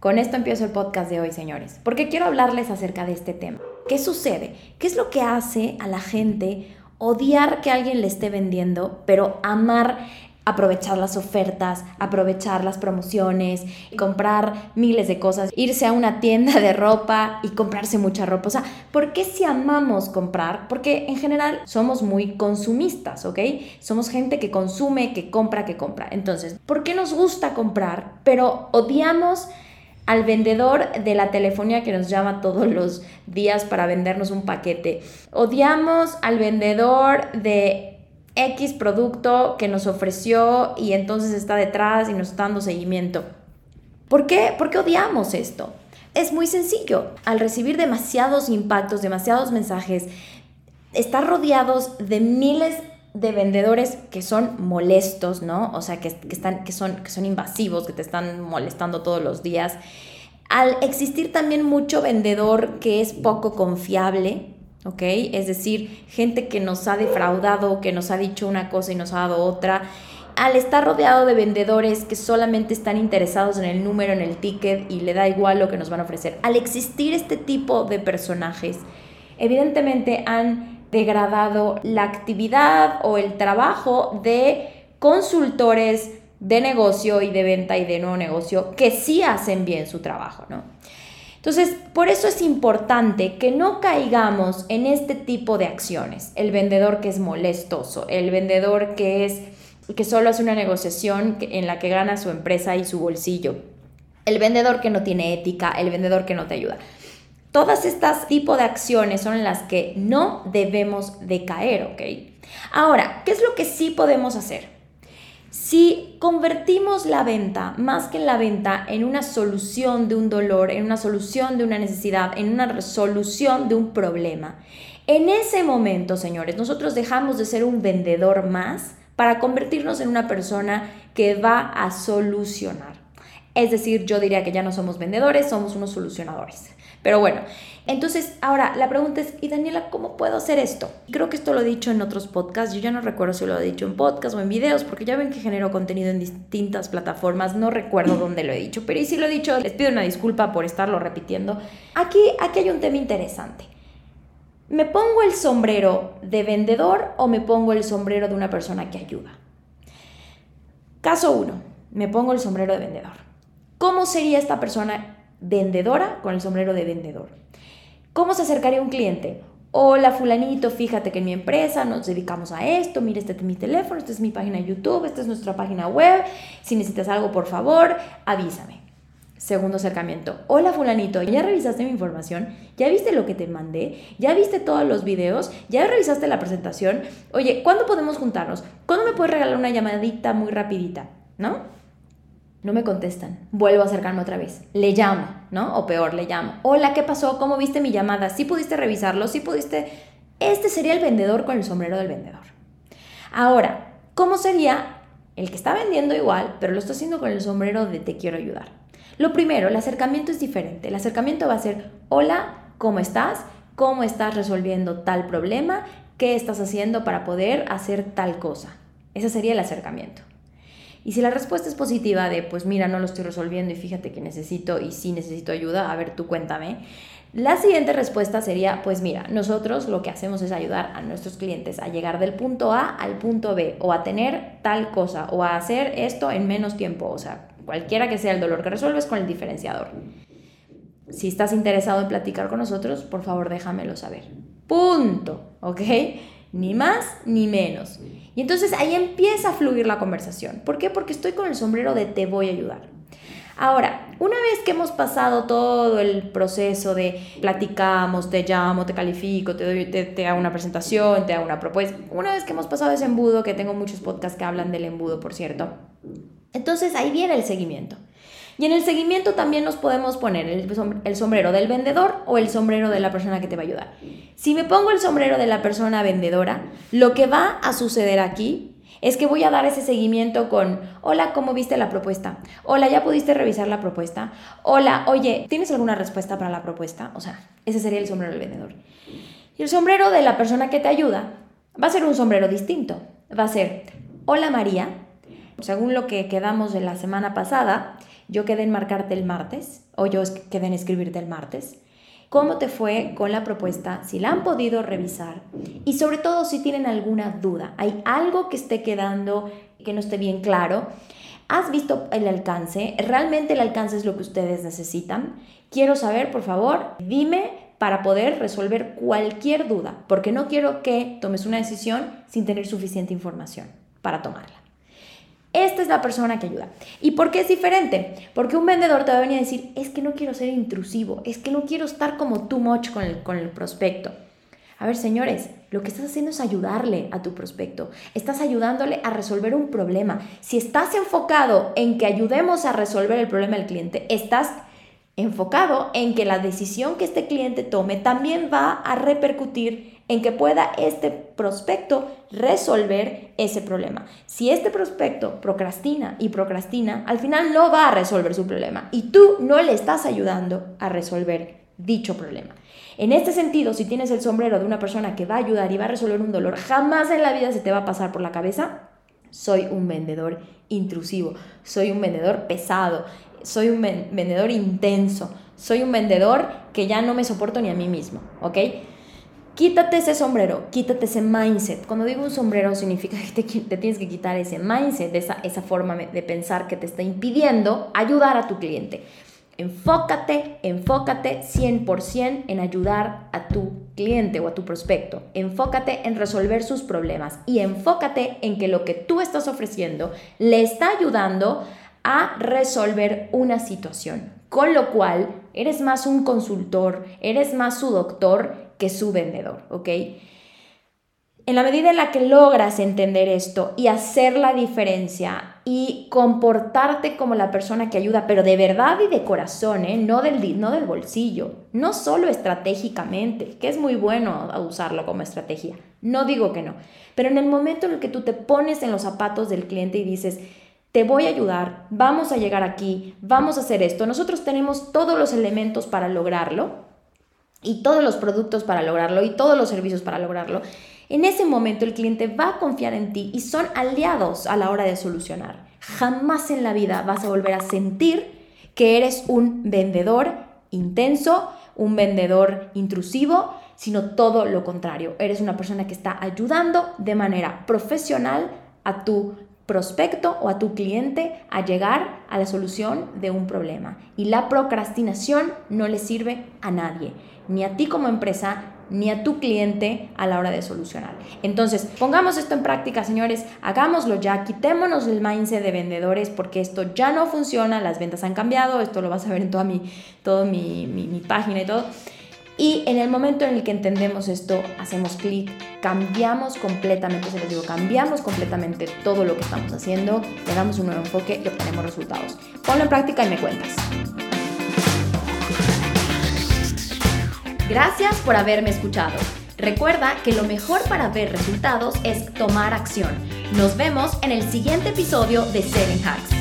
con esto empiezo el podcast de hoy, señores, porque quiero hablarles acerca de este tema. ¿Qué sucede? ¿Qué es lo que hace a la gente odiar que alguien le esté vendiendo, pero amar aprovechar las ofertas, aprovechar las promociones, comprar miles de cosas, irse a una tienda de ropa y comprarse mucha ropa. O sea, ¿por qué si amamos comprar? Porque en general somos muy consumistas, ¿ok? Somos gente que consume, que compra, que compra. Entonces, ¿por qué nos gusta comprar, pero odiamos al vendedor de la telefonía que nos llama todos los días para vendernos un paquete. Odiamos al vendedor de X producto que nos ofreció y entonces está detrás y nos está dando seguimiento. ¿Por qué? ¿Por qué odiamos esto? Es muy sencillo. Al recibir demasiados impactos, demasiados mensajes, estar rodeados de miles de vendedores que son molestos, ¿no? O sea, que, están, que, son, que son invasivos, que te están molestando todos los días. Al existir también mucho vendedor que es poco confiable, ¿ok? Es decir, gente que nos ha defraudado, que nos ha dicho una cosa y nos ha dado otra. Al estar rodeado de vendedores que solamente están interesados en el número, en el ticket y le da igual lo que nos van a ofrecer. Al existir este tipo de personajes, evidentemente han degradado la actividad o el trabajo de consultores de negocio y de venta y de nuevo negocio que sí hacen bien su trabajo, ¿no? Entonces, por eso es importante que no caigamos en este tipo de acciones. El vendedor que es molestoso, el vendedor que es que solo hace una negociación en la que gana su empresa y su bolsillo. El vendedor que no tiene ética, el vendedor que no te ayuda. Todas estas tipos de acciones son las que no debemos de caer, ¿ok? Ahora, ¿qué es lo que sí podemos hacer? Si convertimos la venta, más que la venta, en una solución de un dolor, en una solución de una necesidad, en una resolución de un problema, en ese momento, señores, nosotros dejamos de ser un vendedor más para convertirnos en una persona que va a solucionar. Es decir, yo diría que ya no somos vendedores, somos unos solucionadores. Pero bueno, entonces ahora la pregunta es, ¿y Daniela, cómo puedo hacer esto? Creo que esto lo he dicho en otros podcasts, yo ya no recuerdo si lo he dicho en podcast o en videos, porque ya ven que genero contenido en distintas plataformas, no recuerdo dónde lo he dicho, pero y si lo he dicho, les pido una disculpa por estarlo repitiendo. Aquí, aquí hay un tema interesante. ¿Me pongo el sombrero de vendedor o me pongo el sombrero de una persona que ayuda? Caso 1, me pongo el sombrero de vendedor. ¿Cómo sería esta persona vendedora con el sombrero de vendedor. ¿Cómo se acercaría un cliente? Hola fulanito, fíjate que en mi empresa nos dedicamos a esto, mire este es mi teléfono, esta es mi página de YouTube, esta es nuestra página web, si necesitas algo por favor, avísame. Segundo acercamiento, hola fulanito, ¿ya revisaste mi información? ¿Ya viste lo que te mandé? ¿Ya viste todos los videos? ¿Ya revisaste la presentación? Oye, ¿cuándo podemos juntarnos? ¿Cuándo me puedes regalar una llamadita muy rapidita? ¿No? No me contestan. Vuelvo a acercarme otra vez. Le llamo, ¿no? O peor, le llamo. Hola, ¿qué pasó? ¿Cómo viste mi llamada? ¿Sí pudiste revisarlo? ¿Sí pudiste...? Este sería el vendedor con el sombrero del vendedor. Ahora, ¿cómo sería el que está vendiendo igual, pero lo está haciendo con el sombrero de te quiero ayudar? Lo primero, el acercamiento es diferente. El acercamiento va a ser, hola, ¿cómo estás? ¿Cómo estás resolviendo tal problema? ¿Qué estás haciendo para poder hacer tal cosa? Ese sería el acercamiento. Y si la respuesta es positiva de, pues mira, no lo estoy resolviendo y fíjate que necesito y sí necesito ayuda, a ver, tú cuéntame. La siguiente respuesta sería, pues mira, nosotros lo que hacemos es ayudar a nuestros clientes a llegar del punto A al punto B o a tener tal cosa o a hacer esto en menos tiempo, o sea, cualquiera que sea el dolor que resuelves con el diferenciador. Si estás interesado en platicar con nosotros, por favor déjamelo saber. Punto, ¿ok? Ni más ni menos. Entonces ahí empieza a fluir la conversación. ¿Por qué? Porque estoy con el sombrero de te voy a ayudar. Ahora, una vez que hemos pasado todo el proceso de platicamos, te llamo, te califico, te, doy, te, hago una presentación, te hago una propuesta, una vez que hemos pasado ese embudo, que tengo muchos podcasts que hablan del embudo, por cierto, entonces ahí viene el seguimiento. Y en el seguimiento también nos podemos poner el, sombrero del vendedor o el sombrero de la persona que te va a ayudar. Si me pongo el sombrero de la persona vendedora, lo que va a suceder aquí es que voy a dar ese seguimiento con, hola, ¿cómo viste la propuesta? Hola, ¿ya pudiste revisar la propuesta? Hola, oye, ¿tienes alguna respuesta para la propuesta? O sea, ese sería el sombrero del vendedor. Y el sombrero de la persona que te ayuda va a ser un sombrero distinto. Va a ser, hola María, según lo que quedamos de la semana pasada, yo quedé en marcarte el martes, o yo quedé en escribirte el martes. ¿Cómo te fue con la propuesta? Si la han podido revisar y sobre todo si tienen alguna duda, hay algo que esté quedando que no esté bien claro. ¿Has visto el alcance? ¿Realmente el alcance es lo que ustedes necesitan? Quiero saber, por favor, dime para poder resolver cualquier duda, porque no quiero que tomes una decisión sin tener suficiente información para tomarla. Esta es la persona que ayuda. ¿Y por qué es diferente? Porque un vendedor te va a venir a decir, es que no quiero ser intrusivo, es que no quiero estar como too much con el, con el prospecto. A ver, señores, lo que estás haciendo es ayudarle a tu prospecto. Estás ayudándole a resolver un problema. Si estás enfocado en que ayudemos a resolver el problema del cliente, estás enfocado en que la decisión que este cliente tome también va a repercutir en que pueda este prospecto resolver ese problema. Si este prospecto procrastina y procrastina, al final no va a resolver su problema y tú no le estás ayudando a resolver dicho problema. En este sentido, si tienes el sombrero de una persona que va a ayudar y va a resolver un dolor, jamás en la vida se te va a pasar por la cabeza, soy un vendedor intrusivo, soy un vendedor pesado, soy un vendedor intenso, soy un vendedor que ya no me soporto ni a mí mismo, ¿ok? Quítate ese sombrero, quítate ese mindset. Cuando digo un sombrero significa que te, tienes que quitar ese mindset, esa, esa forma de pensar que te está impidiendo ayudar a tu cliente. Enfócate, enfócate 100% en ayudar a tu cliente o a tu prospecto. Enfócate en resolver sus problemas y enfócate en que lo que tú estás ofreciendo le está ayudando a resolver una situación. Con lo cual, eres más un consultor, eres más su doctor que su vendedor, ¿ok? En la medida en la que logras entender esto y hacer la diferencia y comportarte como la persona que ayuda, pero de verdad y de corazón, ¿eh? no, del, no del bolsillo, no solo estratégicamente, que es muy bueno usarlo como estrategia, no digo que no, pero en el momento en el que tú te pones en los zapatos del cliente y dices, te voy a ayudar, vamos a llegar aquí, vamos a hacer esto, nosotros tenemos todos los elementos para lograrlo, y todos los productos para lograrlo y todos los servicios para lograrlo, en ese momento el cliente va a confiar en ti y son aliados a la hora de solucionar. Jamás en la vida vas a volver a sentir que eres un vendedor intenso, un vendedor intrusivo, sino todo lo contrario. Eres una persona que está ayudando de manera profesional a tu prospecto o a tu cliente a llegar a la solución de un problema. Y la procrastinación no le sirve a nadie ni a ti como empresa, ni a tu cliente a la hora de solucionar. Entonces, pongamos esto en práctica, señores, hagámoslo ya, quitémonos el mindset de vendedores porque esto ya no funciona, las ventas han cambiado, esto lo vas a ver en toda mi, toda mi, mi página y todo. Y en el momento en el que entendemos esto, hacemos clic, cambiamos completamente, se los digo, cambiamos completamente todo lo que estamos haciendo, le damos un nuevo enfoque y obtenemos resultados. Ponlo en práctica y me cuentas. Gracias por haberme escuchado. Recuerda que lo mejor para ver resultados es tomar acción. Nos vemos en el siguiente episodio de Selling Hacks.